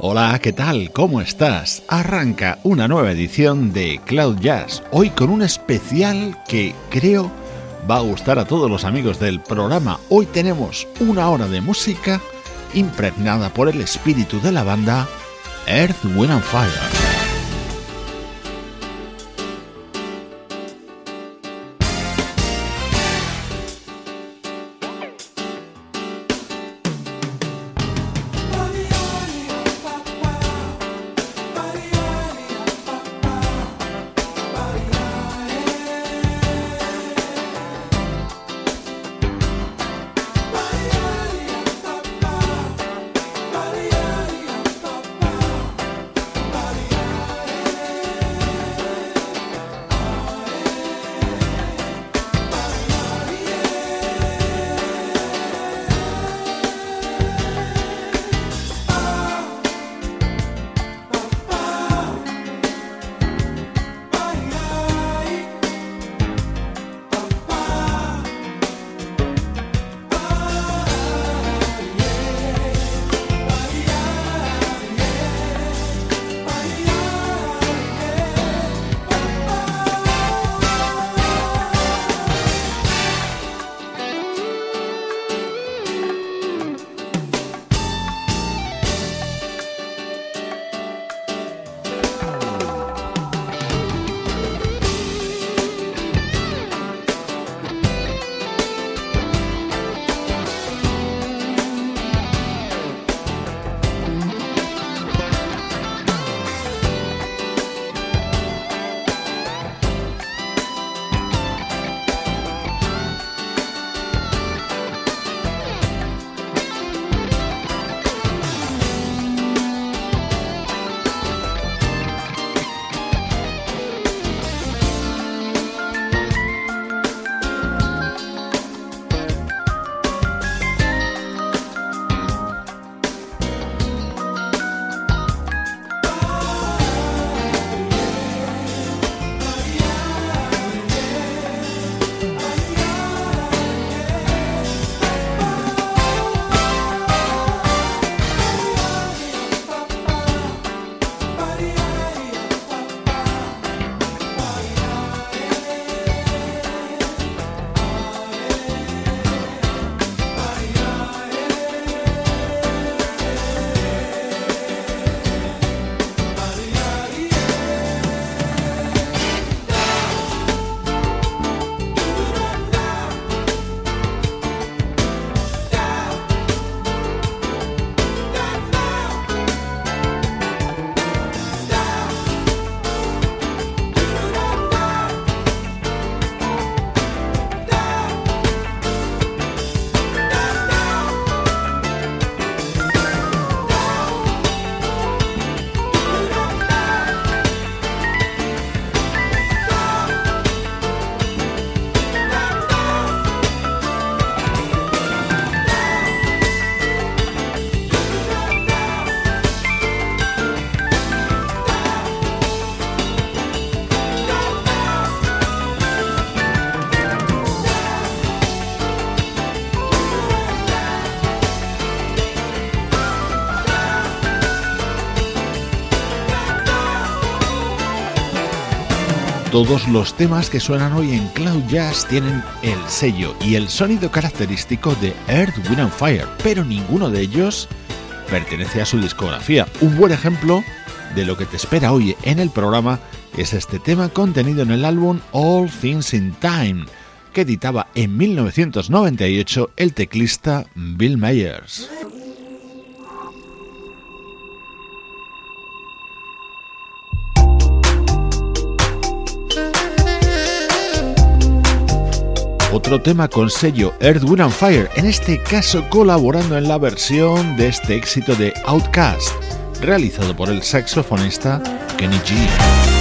Hola, ¿qué tal? ¿Cómo estás? Arranca una nueva edición de Cloud Jazz, hoy con un especial que creo va a gustar a todos los amigos del programa. Hoy tenemos una hora de música impregnada por el espíritu de la banda Earth, Wind and Fire. Todos los temas que suenan hoy en Cloud Jazz tienen el sello y el sonido característico de Earth, Wind and Fire, pero ninguno de ellos pertenece a su discografía. Un buen ejemplo de lo que te espera hoy en el programa es este tema contenido en el álbum All Things in Time, que editaba en 1998 el teclista Bill Myers. Otro tema con sello Earth, Wind and Fire, en este caso colaborando en la versión de este éxito de Outcast, realizado por el saxofonista Kenny G.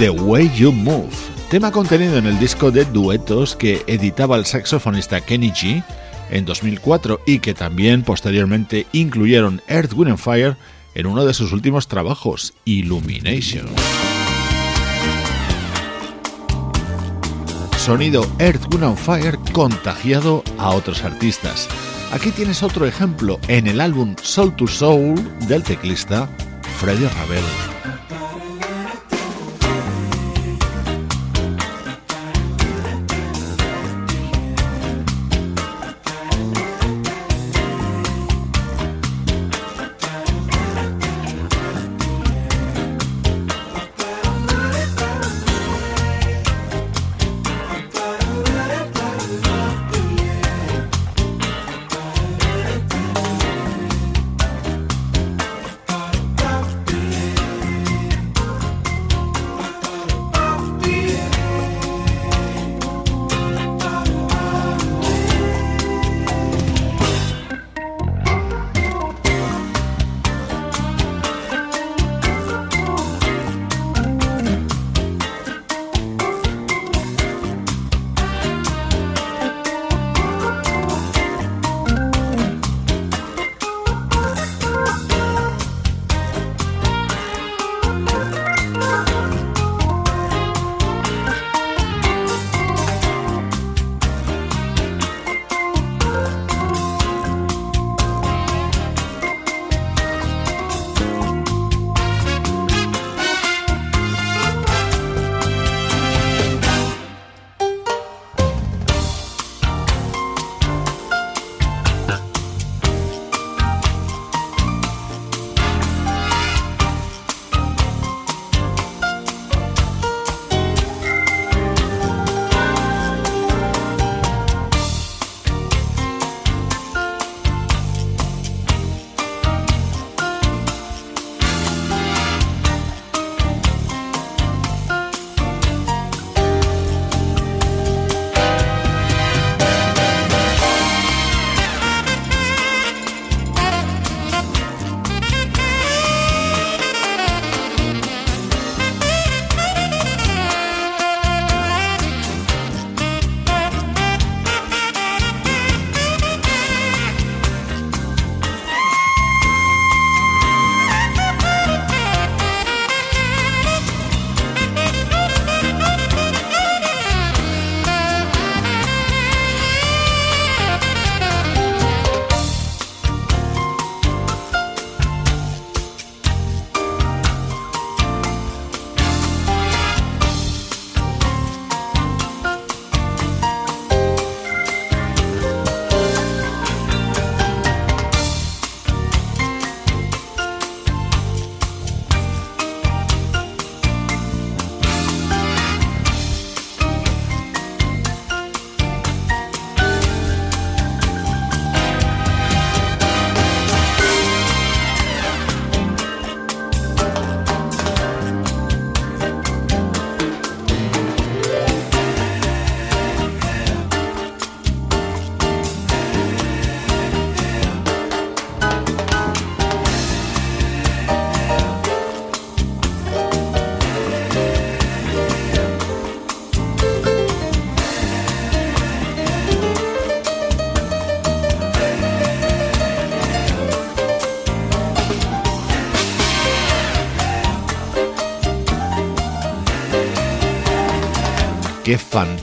The Way You Move, tema contenido en el disco de duetos que editaba el saxofonista Kenny G en 2004 y que también posteriormente incluyeron Earth, Wind Fire en uno de sus últimos trabajos, Illumination. Sonido Earth, Wind Fire contagiado a otros artistas. Aquí tienes otro ejemplo en el álbum Soul to Soul del teclista Freddie Ravel.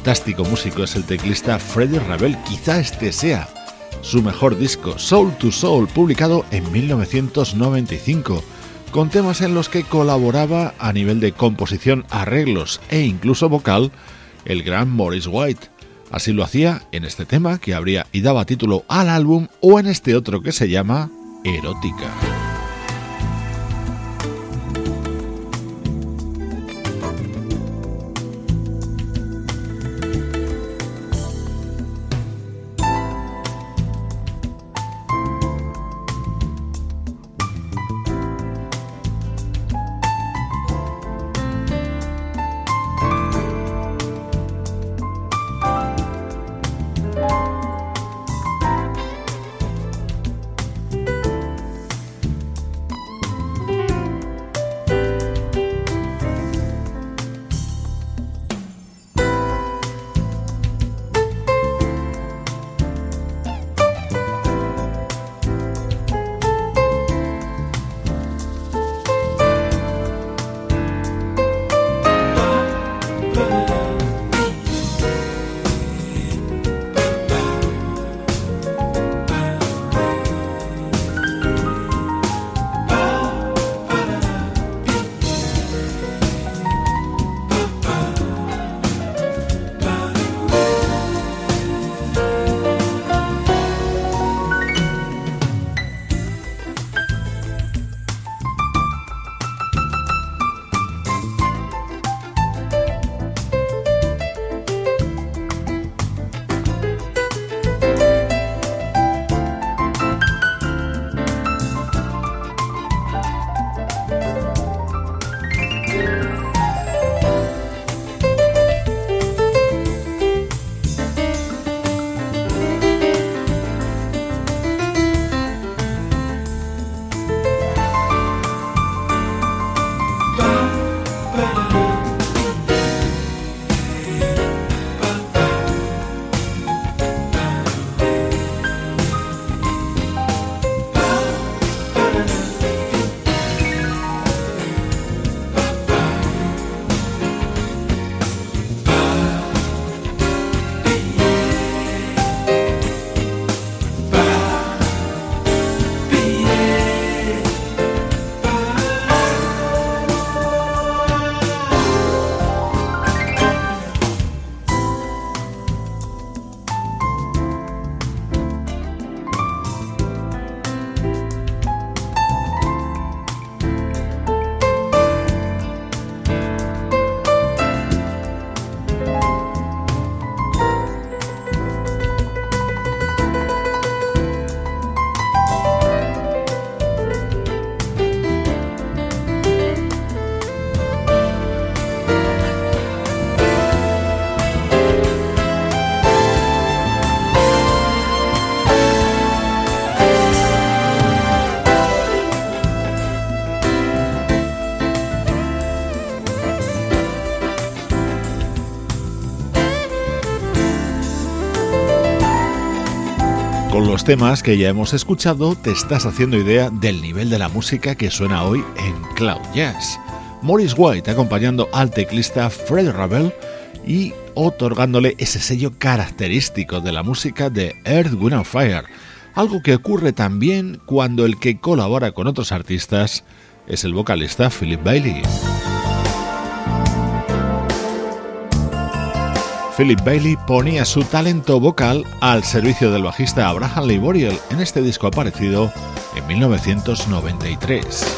Fantástico músico es el teclista Freddie Ravel. Quizá este sea su mejor disco, Soul to Soul, publicado en 1995, con temas en los que colaboraba a nivel de composición, arreglos e incluso vocal el gran Morris White. Así lo hacía en este tema que abría y daba título al álbum o en este otro que se llama Erótica. Temas que ya hemos escuchado, te estás haciendo idea del nivel de la música que suena hoy en Cloud Jazz. Morris White acompañando al teclista Fred Ravel y otorgándole ese sello característico de la música de Earth, Wind Fire, algo que ocurre también cuando el que colabora con otros artistas es el vocalista Philip Bailey. Philip Bailey ponía su talento vocal al servicio del bajista Abraham Lee Boriel en este disco aparecido en 1993.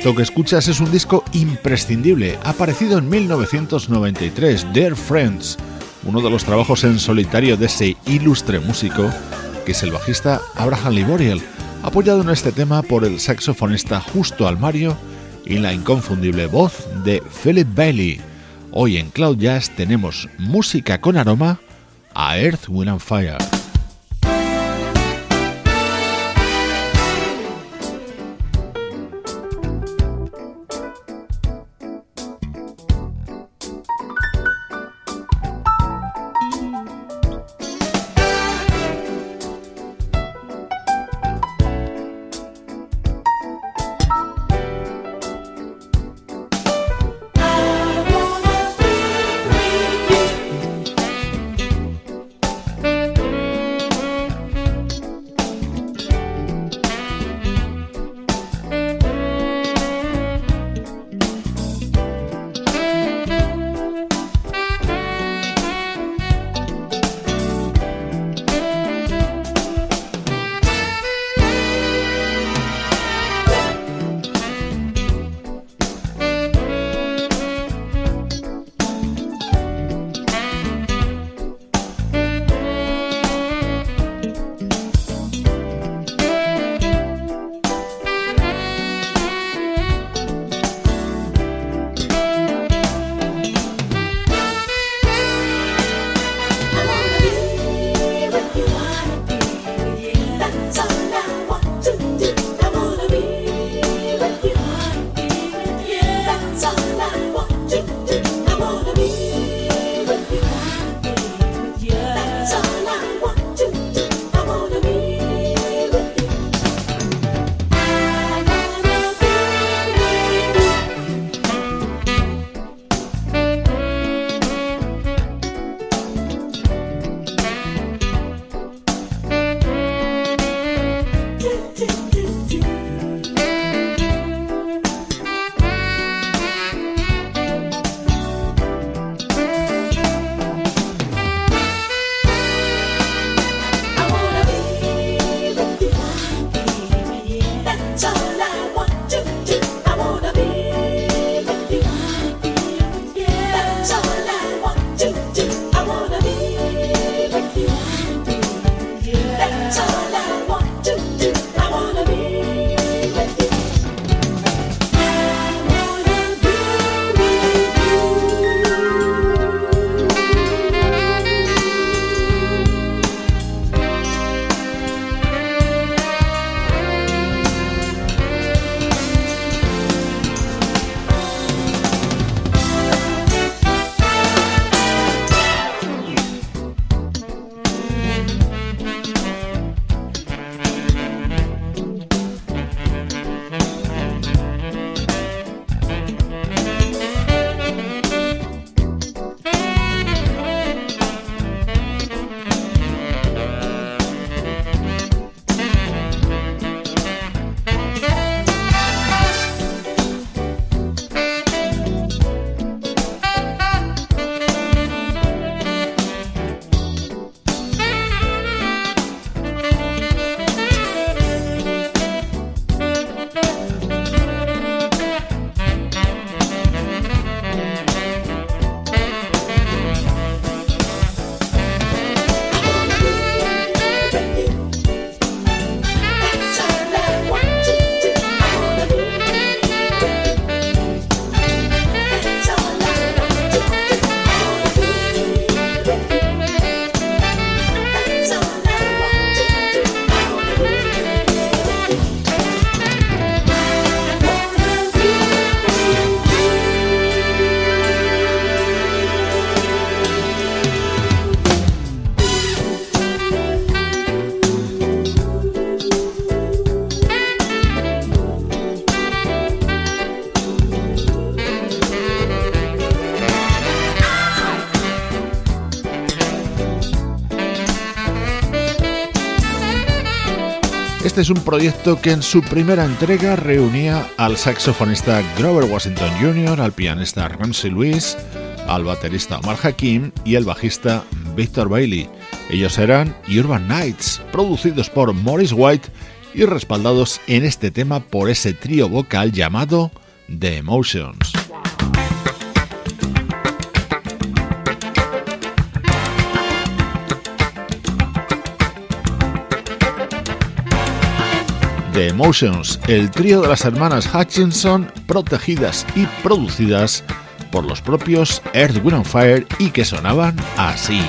Esto que escuchas es un disco imprescindible, aparecido en 1993, Dear Friends, uno de los trabajos en solitario de ese ilustre músico, que es el bajista Abraham Liboriel, apoyado en este tema por el saxofonista Justo Almario y la inconfundible voz de Philip Bailey. Hoy en Cloud Jazz tenemos música con aroma a Earth, Wind and Fire. Es un proyecto que en su primera entrega reunía al saxofonista Grover Washington Jr., al pianista Ramsey Lewis, al baterista Omar Hakim y el bajista Victor Bailey. Ellos eran Urban Nights, producidos por Morris White y respaldados en este tema por ese trío vocal llamado The Emotions. The Emotions, el trío de las hermanas Hutchinson, protegidas y producidas por los propios Earth, Wind Fire y que sonaban así.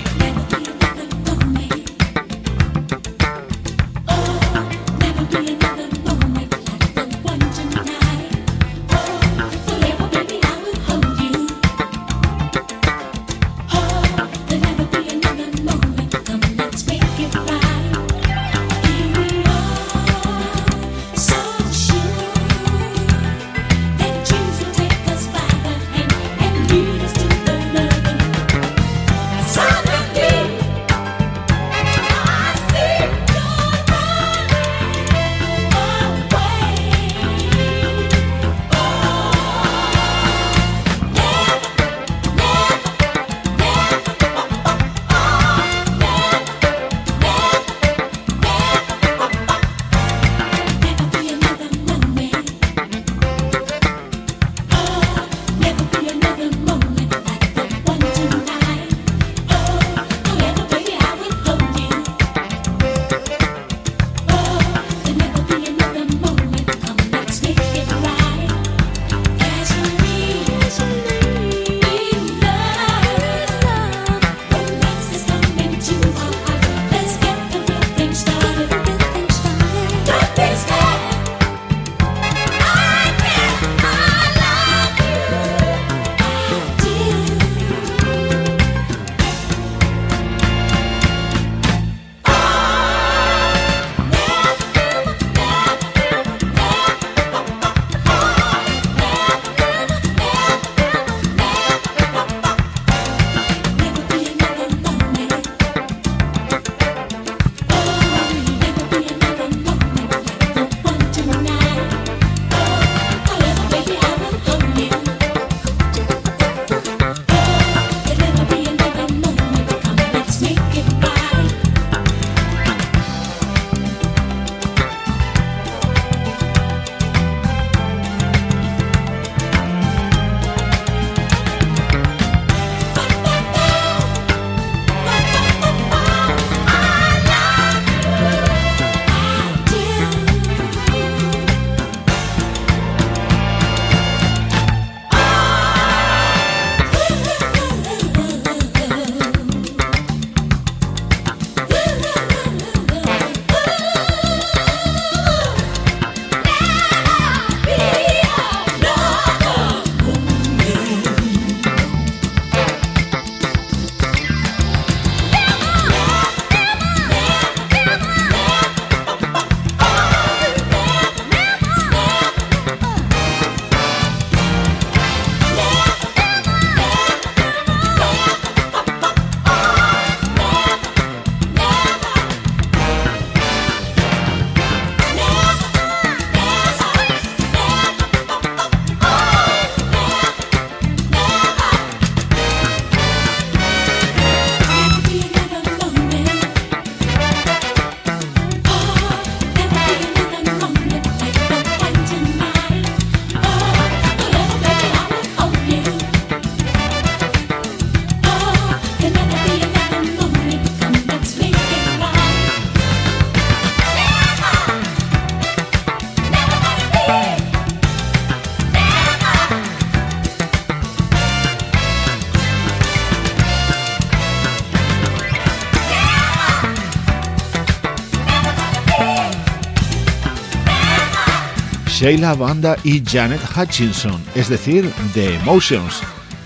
Sheila Banda y Janet Hutchinson, es decir, The Emotions.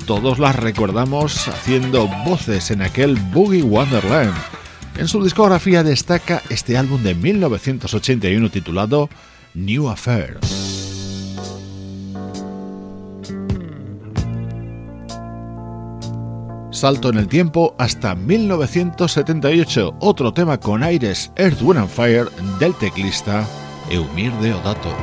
Todos las recordamos haciendo voces en aquel Boogie Wonderland. En su discografía destaca este álbum de 1981 titulado New Affair. salto en el tiempo hasta 1978, otro tema con aires Earth, Wind and Fire del teclista Eumir Deodato.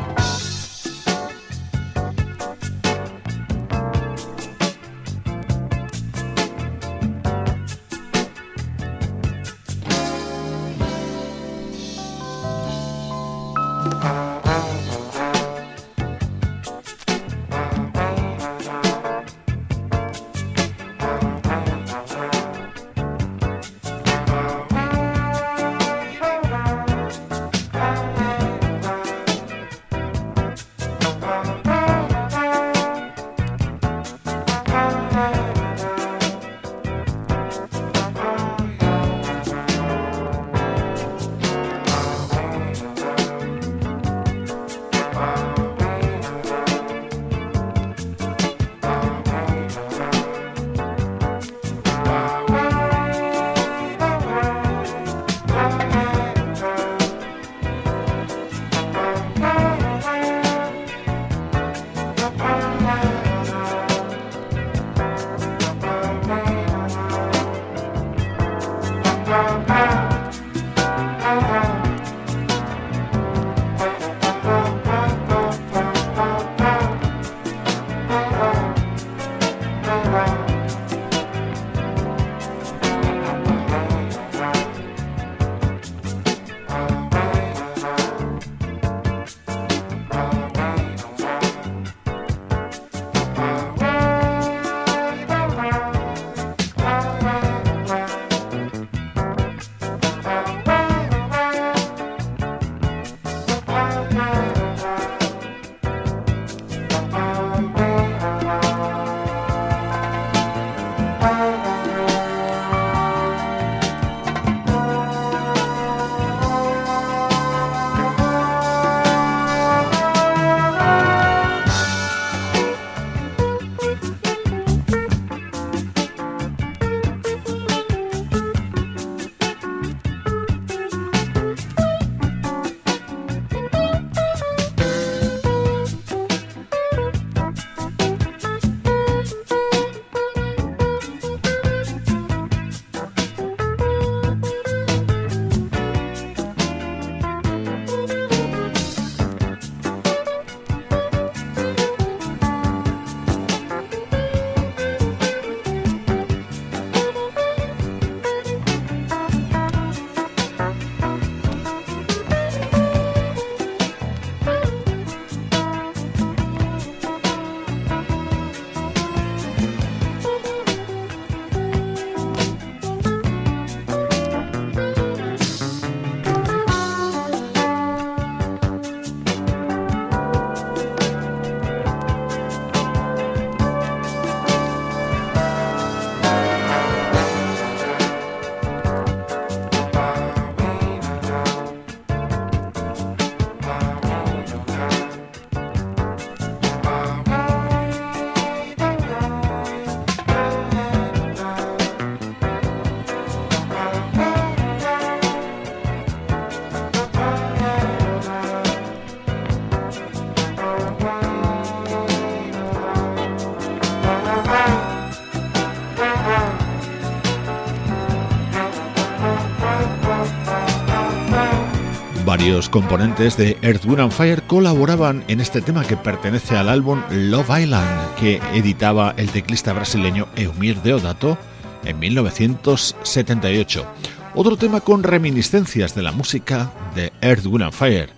Varios componentes de Earth, Wind and Fire colaboraban en este tema que pertenece al álbum Love Island, que editaba el teclista brasileño Eumir Deodato en 1978. Otro tema con reminiscencias de la música de Earth, Wind and Fire.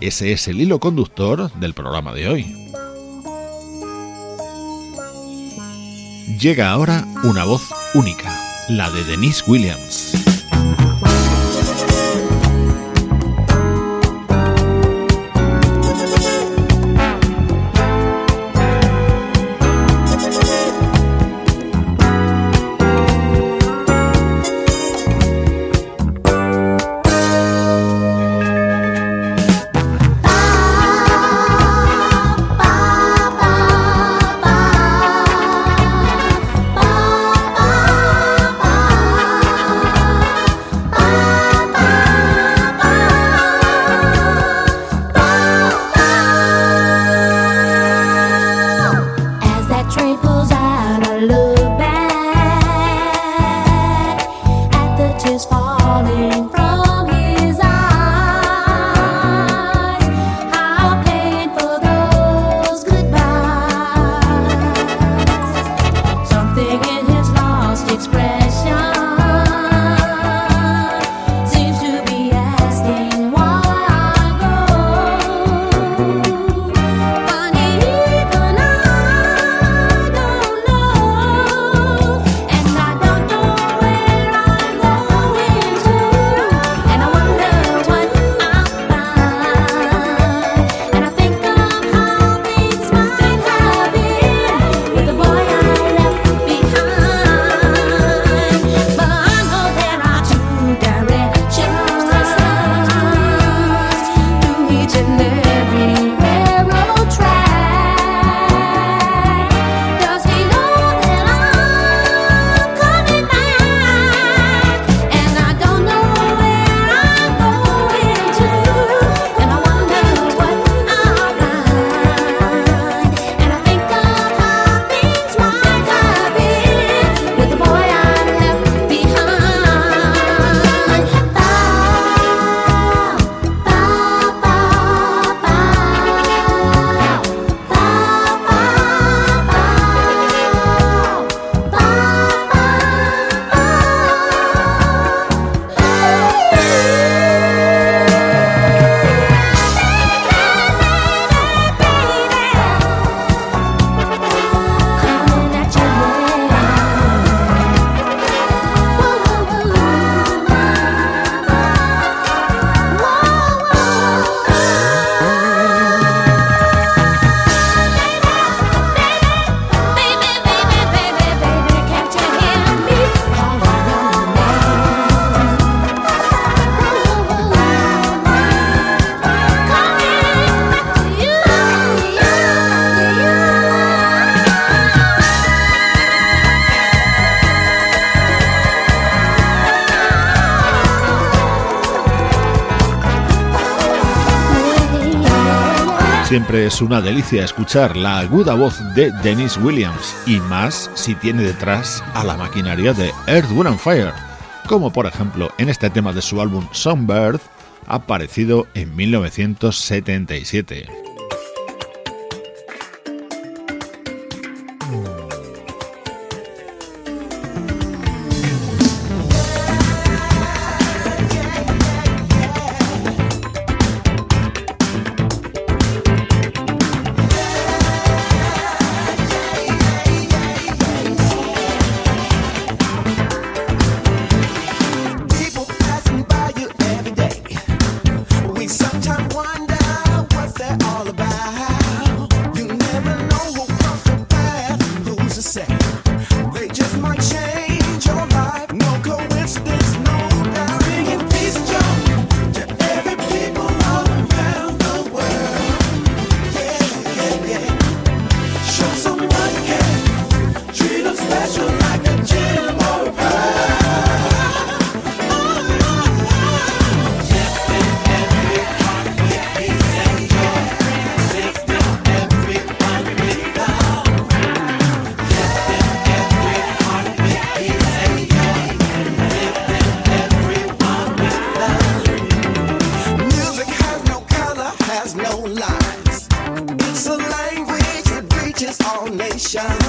Ese es el hilo conductor del programa de hoy. Llega ahora una voz única, la de Denise Williams. Siempre es una delicia escuchar la aguda voz de Dennis Williams y más si tiene detrás a la maquinaria de Earth, Wind and Fire, como por ejemplo en este tema de su álbum Songbird, aparecido en 1977. nation.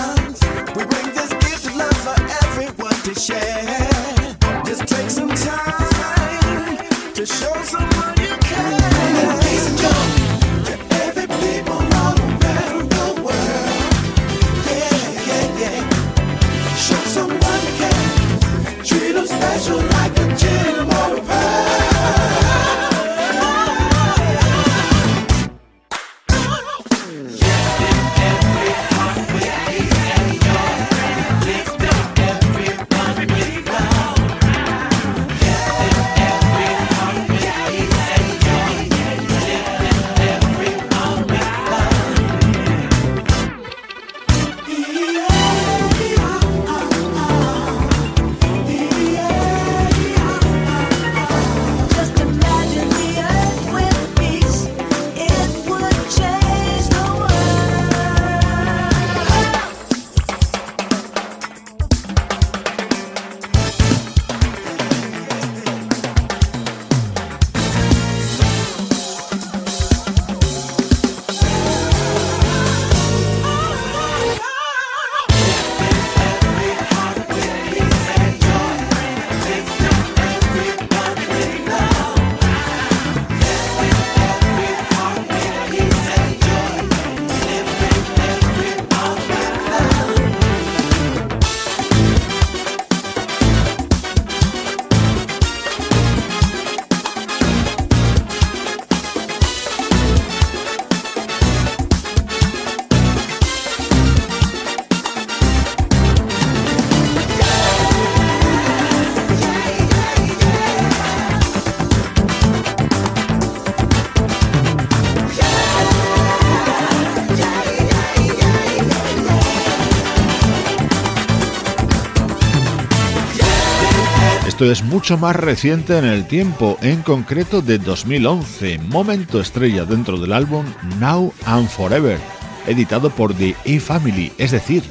Esto es mucho más reciente en el tiempo, en concreto de 2011, momento estrella dentro del álbum Now and Forever, editado por The E-Family, es decir,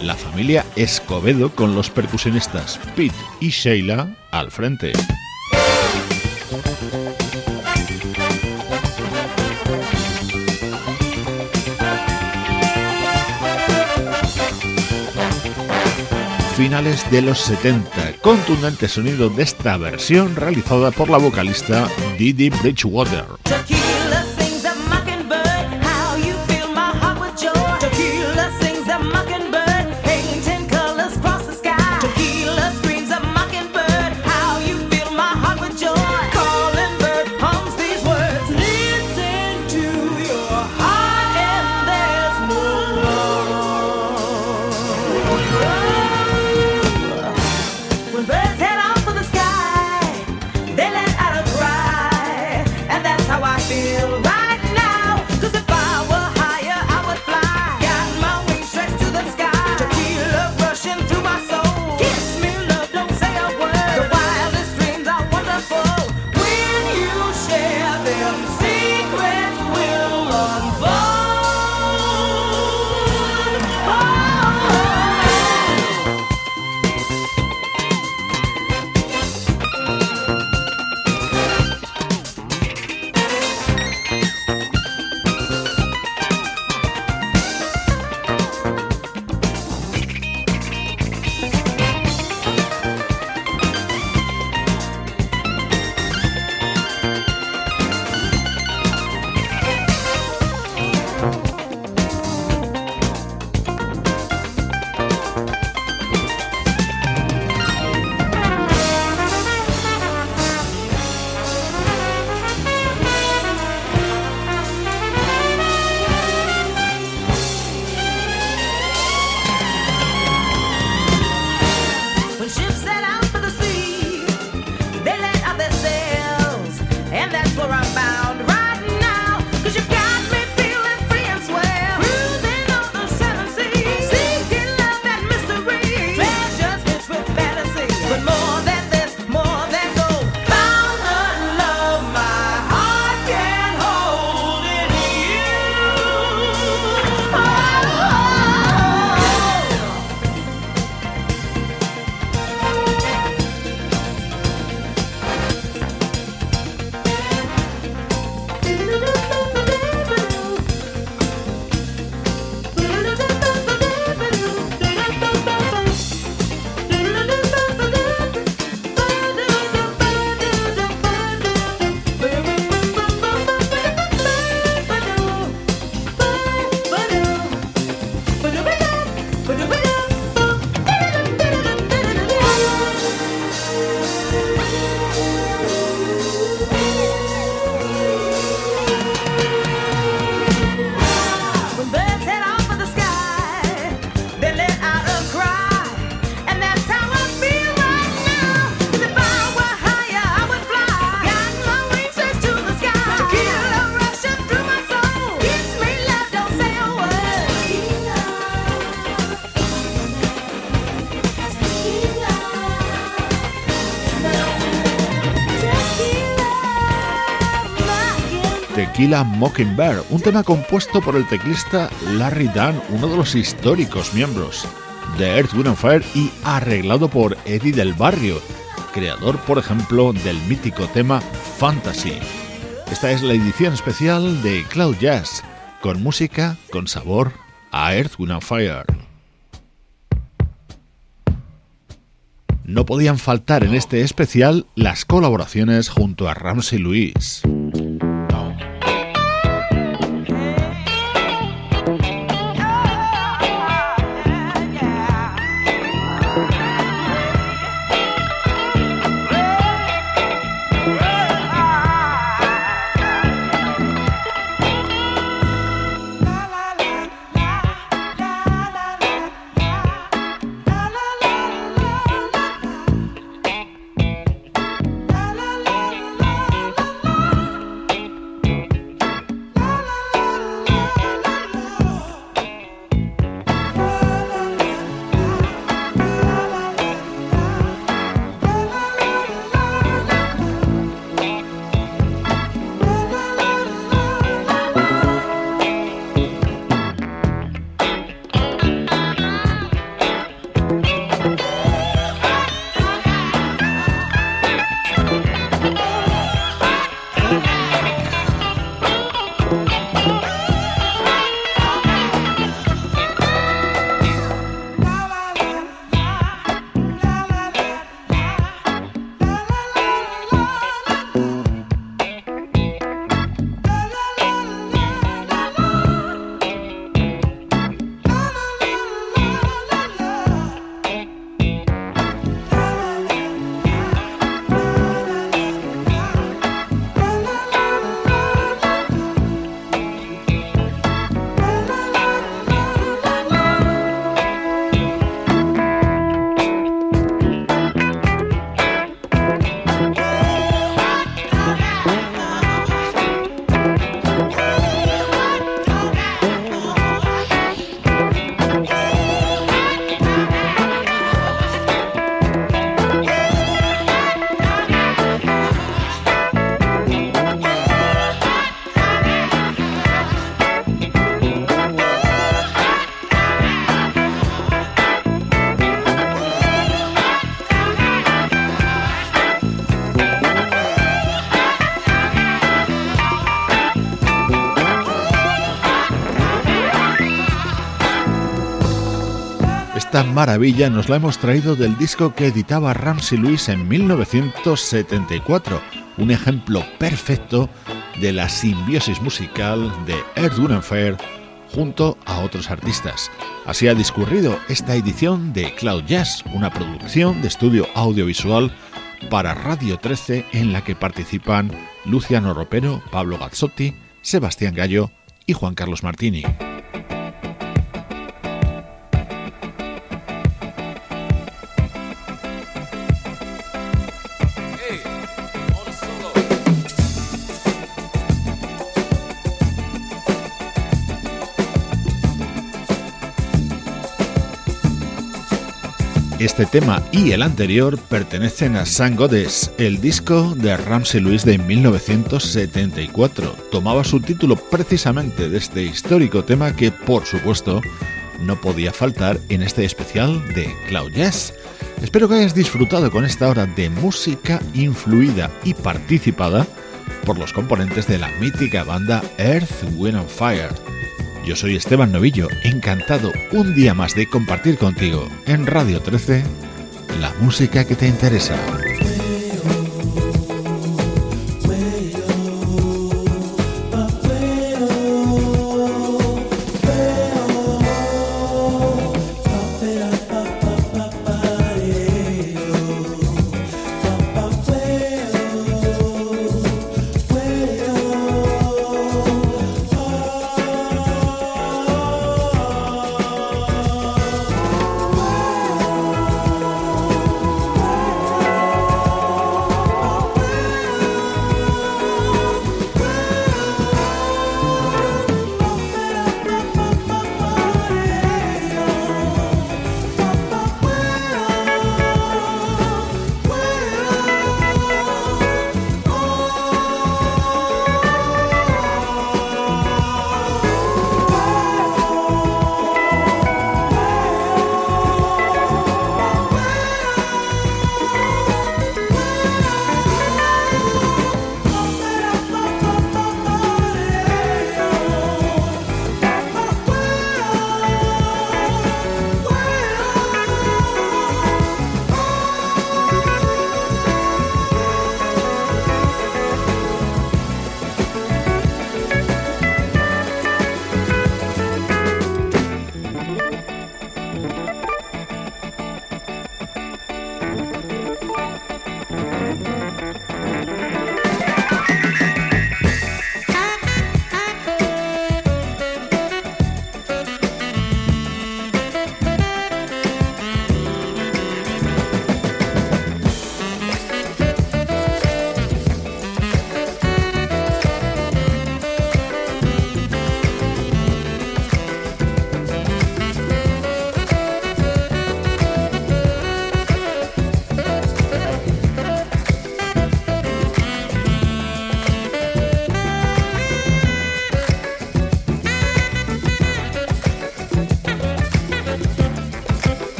la familia Escobedo con los percusionistas Pete y Sheila al frente. Finales de los 70. Contundente sonido de esta versión realizada por la vocalista Didi Bridgewater. Tequila Mockingbird, un tema compuesto por el teclista Larry Dunn, uno de los históricos miembros de Earth, Wind Fire y arreglado por Eddie del Barrio, creador, por ejemplo, del mítico tema Fantasy. Esta es la edición especial de Cloud Jazz, con música con sabor a Earth, Wind Fire. No podían faltar en este especial las colaboraciones junto a Ramsey Luis. Maravilla nos la hemos traído del disco que editaba Ramsey Lewis en 1974, un ejemplo perfecto de la simbiosis musical de Earth, Wind Fire junto a otros artistas. Así ha discurrido esta edición de Cloud Jazz, una producción de estudio audiovisual para Radio 13 en la que participan Luciano Ropero, Pablo Gazzotti, Sebastián Gallo y Juan Carlos Martini. Este tema y el anterior pertenecen a San Goddess, el disco de Ramsey Lewis de 1974. Tomaba su título precisamente de este histórico tema que, por supuesto, no podía faltar en este especial de Cloud Jazz. Espero que hayas disfrutado con esta hora de música influida y participada por los componentes de la mítica banda Earth, Wind and Fire. Yo soy Esteban Novillo, encantado un día más de compartir contigo en Radio 13 la música que te interesa.